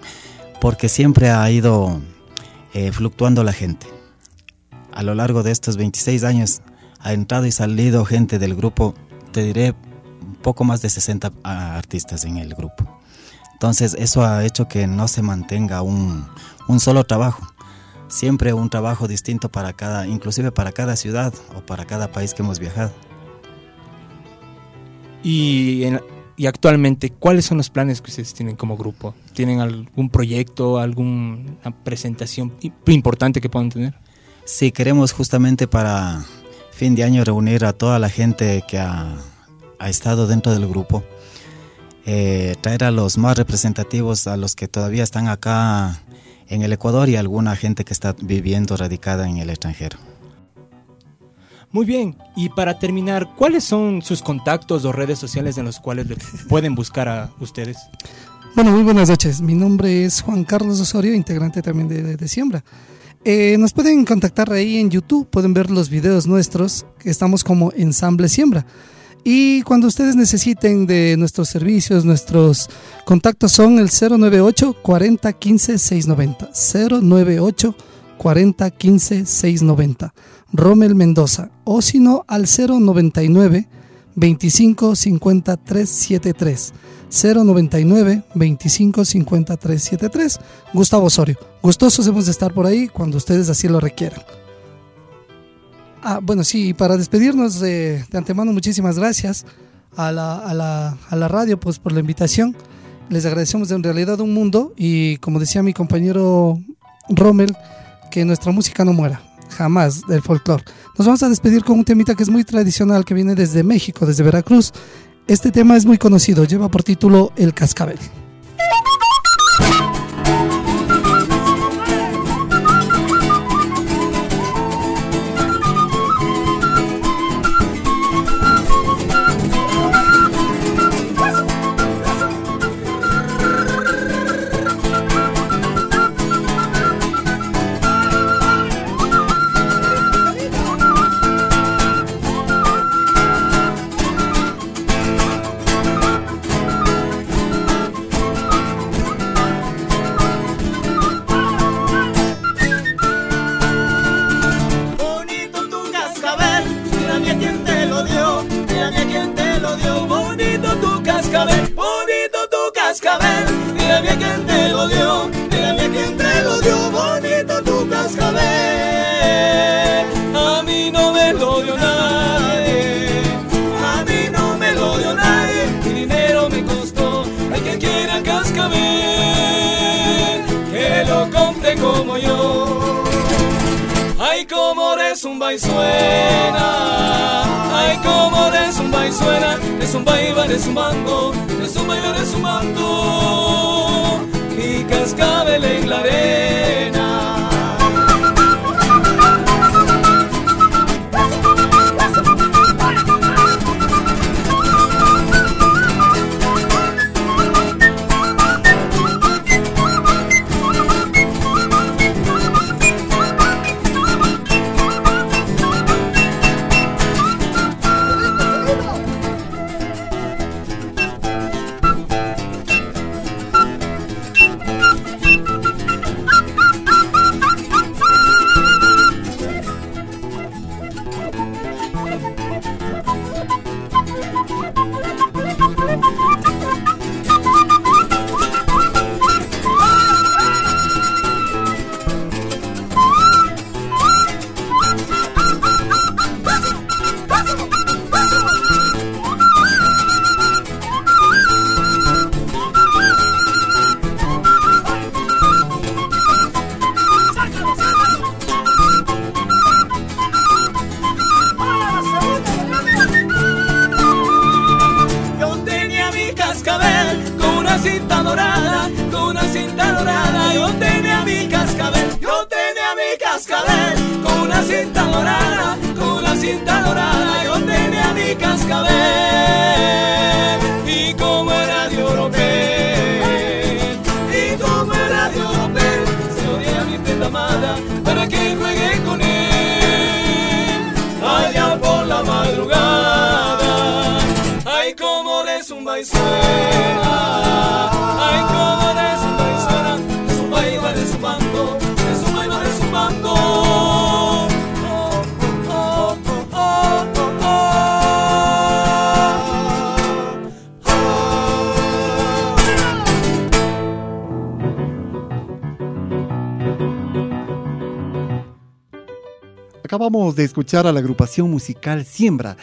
Porque siempre ha ido eh, fluctuando la gente. A lo largo de estos 26 años ha entrado y salido gente del grupo, te diré poco más de 60 ah, artistas en el grupo. Entonces eso ha hecho que no se mantenga un, un solo trabajo, siempre un trabajo distinto para cada, inclusive para cada ciudad o para cada país que hemos viajado. Y, en- y actualmente, ¿cuáles son los planes que ustedes tienen como grupo? ¿Tienen algún proyecto, alguna presentación importante que puedan tener? Sí, queremos justamente para fin de año reunir a toda la gente que ha, ha estado dentro del grupo, eh, traer a los más representativos, a los que todavía están acá en el Ecuador y alguna gente que está viviendo radicada en el extranjero. Muy bien, y para terminar, ¿cuáles son sus contactos o redes sociales en los cuales le pueden buscar a ustedes? Bueno, muy buenas noches. Mi nombre es Juan Carlos Osorio, integrante también de, Siembra. Eh, nos pueden contactar ahí en YouTube, pueden ver los videos nuestros, estamos como Ensamble Siembra. Y cuando ustedes necesiten de nuestros servicios, nuestros contactos son el 098 40 15 690. 098 40 15 690. Rommel Mendoza. O si no, al 099 25 50 373. 099 25 50 373. Gustavo Osorio. Gustosos hemos de estar por ahí cuando ustedes así lo requieran. Ah, bueno, sí, para despedirnos de, de antemano, muchísimas gracias a la, a, la, a la radio pues, por la invitación. Les agradecemos en realidad un mundo y como decía mi compañero Rommel, que nuestra música no muera, jamás del folclore. Nos vamos a despedir con un temita que es muy tradicional, que viene desde México, desde Veracruz. Este tema es muy conocido, lleva por título El Cascabel. Suena. Ay, como resumba y suena. Resumba y va resumando. Resumba y va resumando. Mi cascabel en la arena. Escuchar a la agrupación musical Siembra.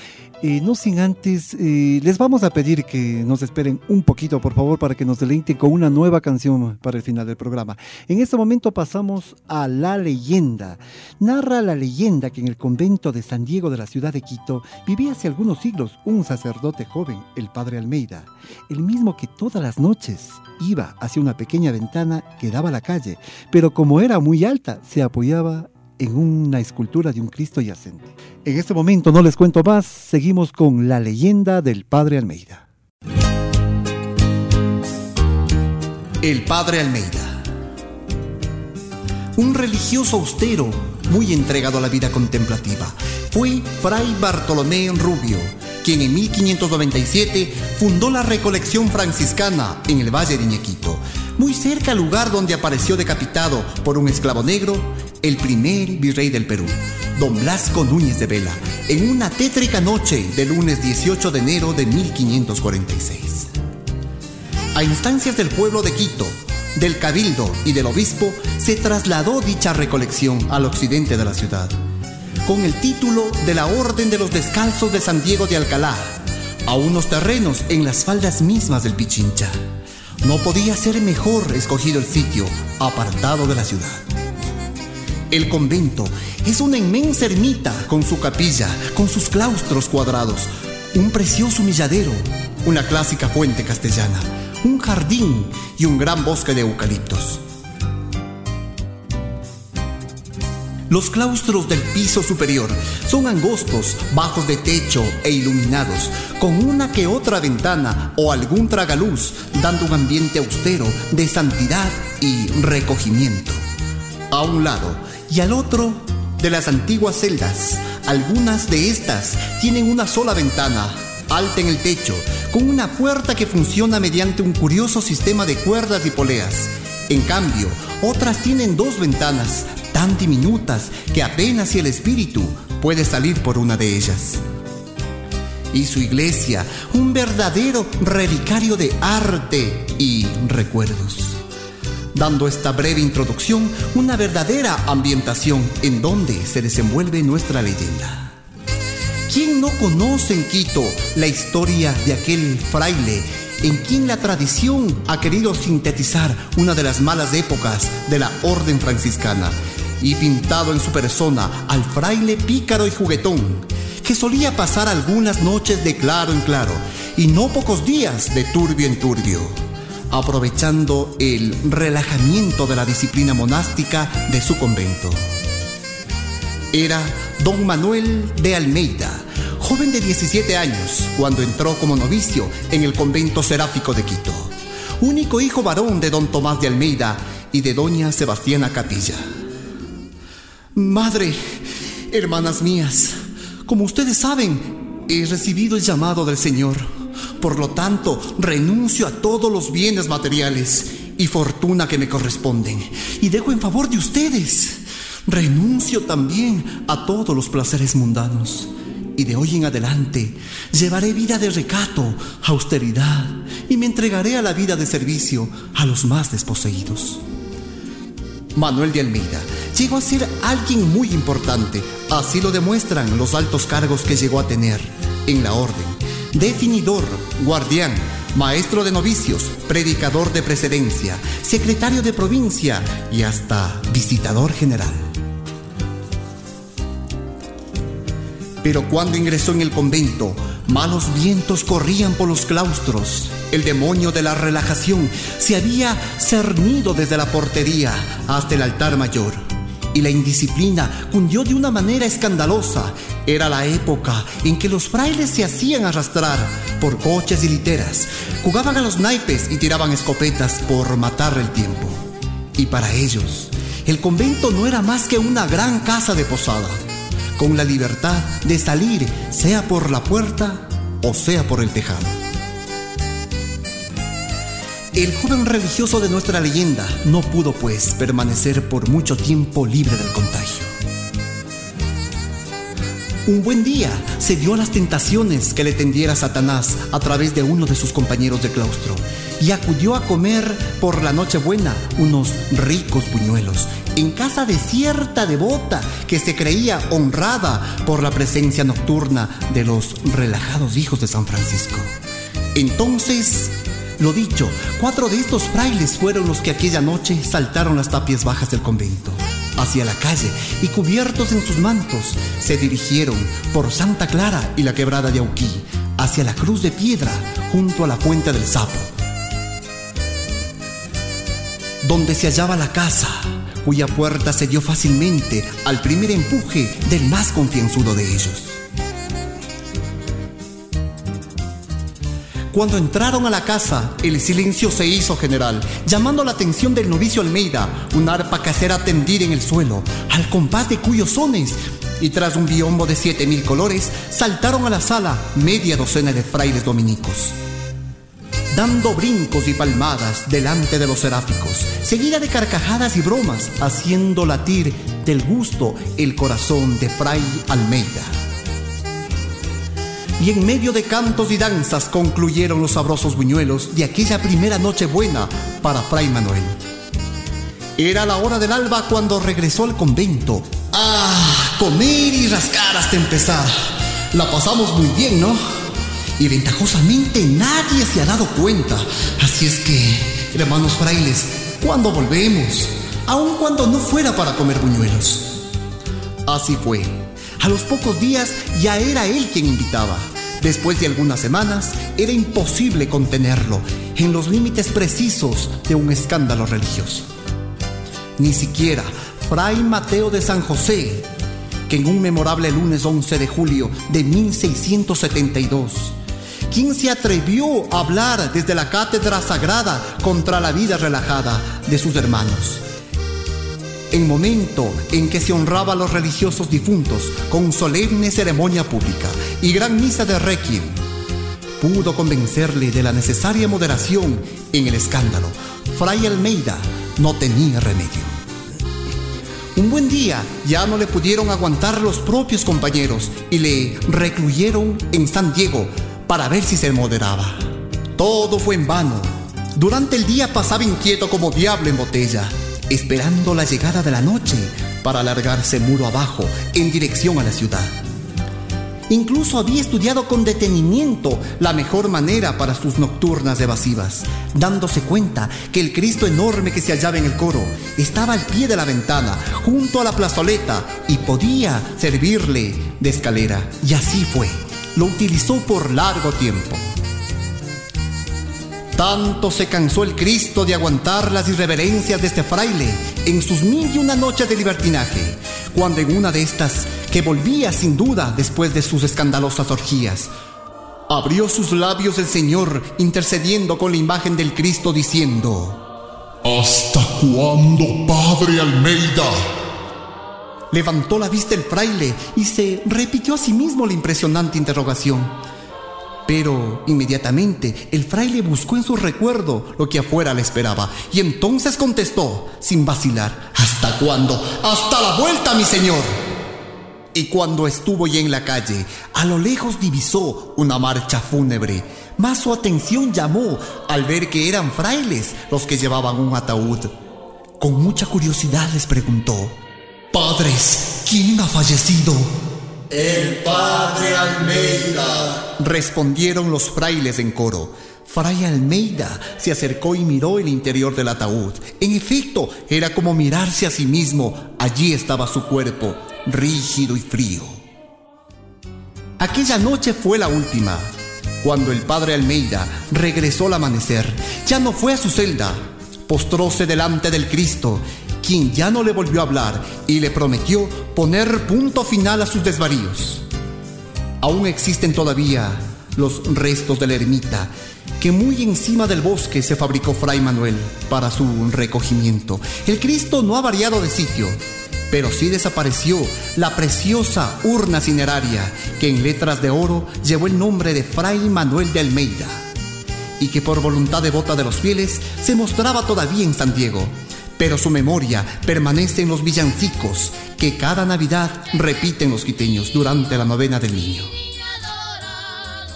Eh, no sin antes, eh, les vamos a pedir que nos esperen un poquito, por favor, para que nos deleiten con una nueva canción para el final del programa. En este momento pasamos a La Leyenda. Narra la leyenda que en el convento de San Diego de la ciudad de Quito vivía hace algunos siglos un sacerdote joven, el padre Almeida, el mismo que todas las noches iba hacia una pequeña ventana que daba a la calle, pero como era muy alta, se apoyaba en una escultura de un Cristo yacente. En este momento no les cuento más, seguimos con la leyenda del Padre Almeida. El Padre Almeida. Un religioso austero, muy entregado a la vida contemplativa, fue Fray Bartolomé Rubio, quien en 1597 fundó la recolección franciscana en el Valle de Iñequito, muy cerca al lugar donde apareció decapitado por un esclavo negro el primer virrey del Perú, don Blasco Núñez de Vela, en una tétrica noche del lunes 18 de enero de 1546. A instancias del pueblo de Quito, del cabildo y del obispo, se trasladó dicha recolección al occidente de la ciudad, con el título de la Orden de los Descalzos de San Diego de Alcalá, a unos terrenos en las faldas mismas del Pichincha. No podía ser mejor escogido el sitio, apartado de la ciudad. El convento es una inmensa ermita con su capilla, con sus claustros cuadrados, un precioso milladero, una clásica fuente castellana, un jardín y un gran bosque de eucaliptos. Los claustros del piso superior son angostos, bajos de techo e iluminados, con una que otra ventana o algún tragaluz, dando un ambiente austero de santidad y recogimiento. A un lado y al otro de las antiguas celdas. Algunas de estas tienen una sola ventana, alta en el techo, con una puerta que funciona mediante un curioso sistema de cuerdas y poleas. En cambio, otras tienen dos ventanas, tan diminutas que apenas si el espíritu puede salir por una de ellas. Y su iglesia, un verdadero relicario de arte y recuerdos dando esta breve introducción una verdadera ambientación en donde se desenvuelve nuestra leyenda. ¿Quién no conoce en Quito la historia de aquel fraile en quien la tradición ha querido sintetizar una de las malas épocas de la orden franciscana y pintado en su persona al fraile pícaro y juguetón, que solía pasar algunas noches de claro en claro y no pocos días de turbio en turbio? Aprovechando el relajamiento de la disciplina monástica de su convento. Era don Manuel de Almeida, joven de 17 años, cuando entró como novicio en el convento seráfico de Quito, único hijo varón de don Tomás de Almeida y de doña Sebastiana Capilla. Madre, hermanas mías, como ustedes saben, he recibido el llamado del Señor por lo tanto, renuncio a todos los bienes materiales y fortuna que me corresponden y dejo en favor de ustedes. Renuncio también a todos los placeres mundanos y de hoy en adelante llevaré vida de recato, austeridad y me entregaré a la vida de servicio a los más desposeídos. Manuel de Almeida llegó a ser alguien muy importante, así lo demuestran los altos cargos que llegó a tener en la orden definidor, guardián, maestro de novicios, predicador de precedencia, secretario de provincia y hasta visitador general. Pero cuando ingresó en el convento, malos vientos corrían por los claustros. El demonio de la relajación se había cernido desde la portería hasta el altar mayor y la indisciplina cundió de una manera escandalosa. Era la época en que los frailes se hacían arrastrar por coches y literas, jugaban a los naipes y tiraban escopetas por matar el tiempo. Y para ellos, el convento no era más que una gran casa de posada, con la libertad de salir sea por la puerta o sea por el tejado. El joven religioso de nuestra leyenda no pudo, pues, permanecer por mucho tiempo libre del contagio. Un buen día se dio a las tentaciones que le tendiera Satanás a través de uno de sus compañeros de claustro y acudió a comer por la Nochebuena unos ricos buñuelos en casa de cierta devota que se creía honrada por la presencia nocturna de los relajados hijos de San Francisco. Entonces, lo dicho, cuatro de estos frailes fueron los que aquella noche saltaron las tapias bajas del convento hacia la calle y cubiertos en sus mantos se dirigieron por Santa Clara y la quebrada de Auquí hacia la cruz de piedra junto a la fuente del sapo, donde se hallaba la casa cuya puerta se dio fácilmente al primer empuje del más confianzudo de ellos. Cuando entraron a la casa, el silencio se hizo general, llamando la atención del novicio Almeida, un arpa casera tendida en el suelo, al compás de cuyos sones, y tras un biombo de siete mil colores, saltaron a la sala media docena de frailes dominicos. Dando brincos y palmadas delante de los seráficos, seguida de carcajadas y bromas, haciendo latir del gusto el corazón de Fray Almeida y en medio de cantos y danzas concluyeron los sabrosos buñuelos de aquella primera noche buena para Fray Manuel. Era la hora del alba cuando regresó al convento. ¡Ah! Comer y rascar hasta empezar. La pasamos muy bien, ¿no? Y ventajosamente nadie se ha dado cuenta. Así es que, hermanos frailes, ¿cuándo volvemos? Aun cuando no fuera para comer buñuelos. Así fue. A los pocos días ya era él quien invitaba. Después de algunas semanas, era imposible contenerlo en los límites precisos de un escándalo religioso. Ni siquiera Fray Mateo de San José, que en un memorable lunes 11 de julio de 1672, quien se atrevió a hablar desde la cátedra sagrada contra la vida relajada de sus hermanos en momento en que se honraba a los religiosos difuntos con solemne ceremonia pública y gran misa de requiem, pudo convencerle de la necesaria moderación en el escándalo. Fray Almeida no tenía remedio. Un buen día ya no le pudieron aguantar los propios compañeros y le recluyeron en San Diego para ver si se moderaba. Todo fue en vano. Durante el día pasaba inquieto como diablo en botella esperando la llegada de la noche para alargarse muro abajo en dirección a la ciudad. Incluso había estudiado con detenimiento la mejor manera para sus nocturnas evasivas, dándose cuenta que el Cristo enorme que se hallaba en el coro estaba al pie de la ventana, junto a la plazoleta, y podía servirle de escalera. Y así fue. Lo utilizó por largo tiempo. Tanto se cansó el Cristo de aguantar las irreverencias de este fraile en sus mil y una noches de libertinaje, cuando en una de estas, que volvía sin duda después de sus escandalosas orgías, abrió sus labios el Señor intercediendo con la imagen del Cristo diciendo, ¿Hasta cuándo, Padre Almeida? Levantó la vista el fraile y se repitió a sí mismo la impresionante interrogación. Pero inmediatamente el fraile buscó en su recuerdo lo que afuera le esperaba y entonces contestó, sin vacilar, ¿Hasta cuándo? Hasta la vuelta, mi señor. Y cuando estuvo ya en la calle, a lo lejos divisó una marcha fúnebre. Más su atención llamó al ver que eran frailes los que llevaban un ataúd. Con mucha curiosidad les preguntó, Padres, ¿quién ha fallecido? El padre Almeida. Respondieron los frailes en coro. Fray Almeida se acercó y miró el interior del ataúd. En efecto, era como mirarse a sí mismo. Allí estaba su cuerpo, rígido y frío. Aquella noche fue la última. Cuando el padre Almeida regresó al amanecer, ya no fue a su celda. Postróse delante del Cristo quien ya no le volvió a hablar y le prometió poner punto final a sus desvaríos. Aún existen todavía los restos de la ermita que muy encima del bosque se fabricó Fray Manuel para su recogimiento. El Cristo no ha variado de sitio, pero sí desapareció la preciosa urna cineraria que en letras de oro llevó el nombre de Fray Manuel de Almeida y que por voluntad devota de los fieles se mostraba todavía en San Diego pero su memoria permanece en los villancicos que cada Navidad repiten los quiteños durante la novena del niño.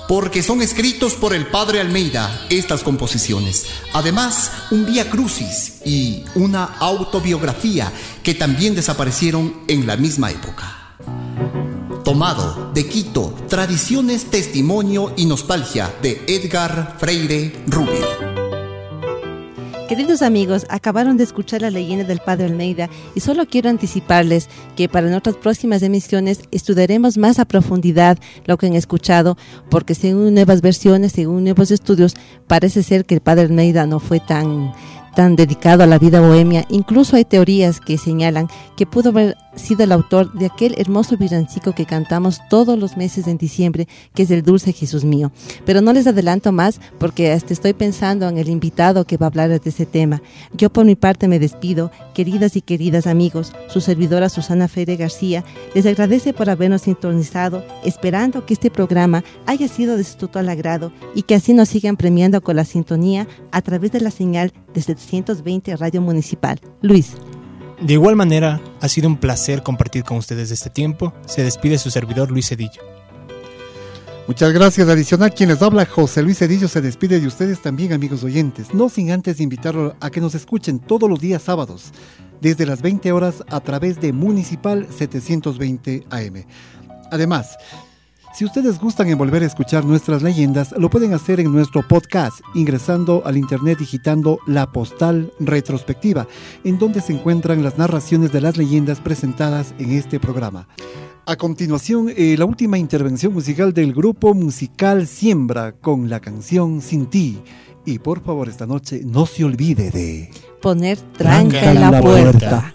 porque son escritos por el padre Almeida estas composiciones. Además, un Vía Crucis y una autobiografía que también desaparecieron en la misma época. Tomado de Quito, Tradiciones, Testimonio y Nostalgia de Edgar Freire Rubio. Queridos amigos, acabaron de escuchar la leyenda del Padre Almeida y solo quiero anticiparles que para nuestras próximas emisiones estudiaremos más a profundidad lo que han escuchado, porque según nuevas versiones, según nuevos estudios, parece ser que el Padre Almeida no fue tan tan dedicado a la vida bohemia, incluso hay teorías que señalan que pudo haber sido el autor de aquel hermoso villancico que cantamos todos los meses en diciembre, que es el Dulce Jesús mío. Pero no les adelanto más porque hasta estoy pensando en el invitado que va a hablar de ese tema. Yo por mi parte me despido, queridas y queridas amigos, su servidora Susana Freire García les agradece por habernos sintonizado, esperando que este programa haya sido de su total agrado y que así nos sigan premiando con la sintonía a través de la señal de 720 Radio Municipal. Luis. De igual manera, ha sido un placer compartir con ustedes este tiempo. Se despide su servidor Luis Cedillo. Muchas gracias. Adicional, quien les habla, José Luis Cedillo, se despide de ustedes también, amigos oyentes. No sin antes invitarlos a que nos escuchen todos los días sábados, desde las 20 horas a través de Municipal 720 AM. Además, si ustedes gustan en volver a escuchar nuestras leyendas, lo pueden hacer en nuestro podcast, ingresando al internet digitando La Postal Retrospectiva, en donde se encuentran las narraciones de las leyendas presentadas en este programa. A continuación, eh, la última intervención musical del grupo musical Siembra con la canción Sin ti. Y por favor, esta noche no se olvide de poner tranca, en la, puerta.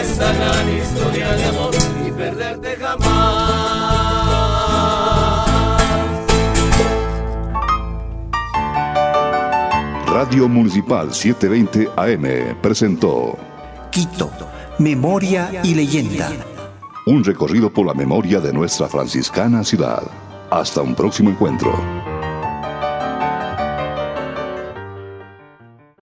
esta gran historia de amor y perderte jamás. Radio Municipal 720 AM presentó Quito, Memoria y Leyenda. Un recorrido por la memoria de nuestra franciscana ciudad. Hasta un próximo encuentro.